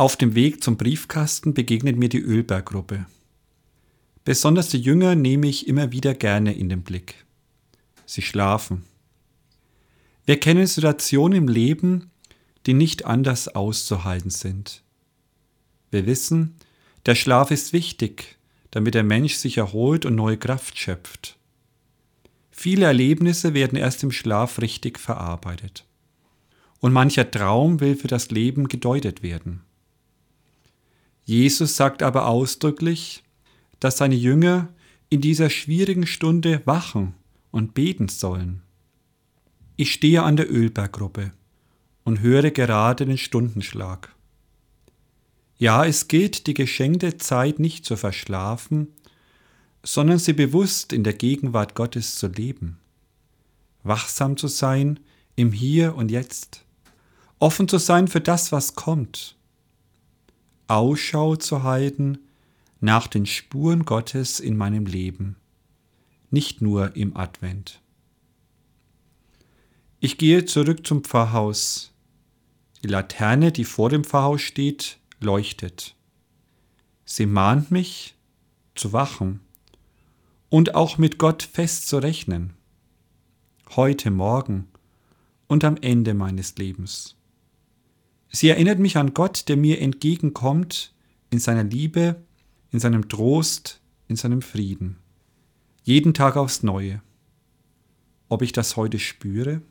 Auf dem Weg zum Briefkasten begegnet mir die Ölberggruppe. Besonders die Jünger nehme ich immer wieder gerne in den Blick. Sie schlafen. Wir kennen Situationen im Leben, die nicht anders auszuhalten sind. Wir wissen, der Schlaf ist wichtig, damit der Mensch sich erholt und neue Kraft schöpft. Viele Erlebnisse werden erst im Schlaf richtig verarbeitet. Und mancher Traum will für das Leben gedeutet werden. Jesus sagt aber ausdrücklich, dass seine Jünger in dieser schwierigen Stunde wachen und beten sollen. Ich stehe an der Ölberggruppe und höre gerade den Stundenschlag. Ja, es gilt, die geschenkte Zeit nicht zu verschlafen, sondern sie bewusst in der Gegenwart Gottes zu leben, wachsam zu sein im Hier und Jetzt, offen zu sein für das, was kommt, Ausschau zu halten nach den Spuren Gottes in meinem Leben, nicht nur im Advent. Ich gehe zurück zum Pfarrhaus. Die Laterne, die vor dem Pfarrhaus steht, leuchtet. Sie mahnt mich zu wachen und auch mit Gott fest zu rechnen. Heute, morgen und am Ende meines Lebens. Sie erinnert mich an Gott, der mir entgegenkommt in seiner Liebe in seinem Trost, in seinem Frieden. Jeden Tag aufs Neue. Ob ich das heute spüre?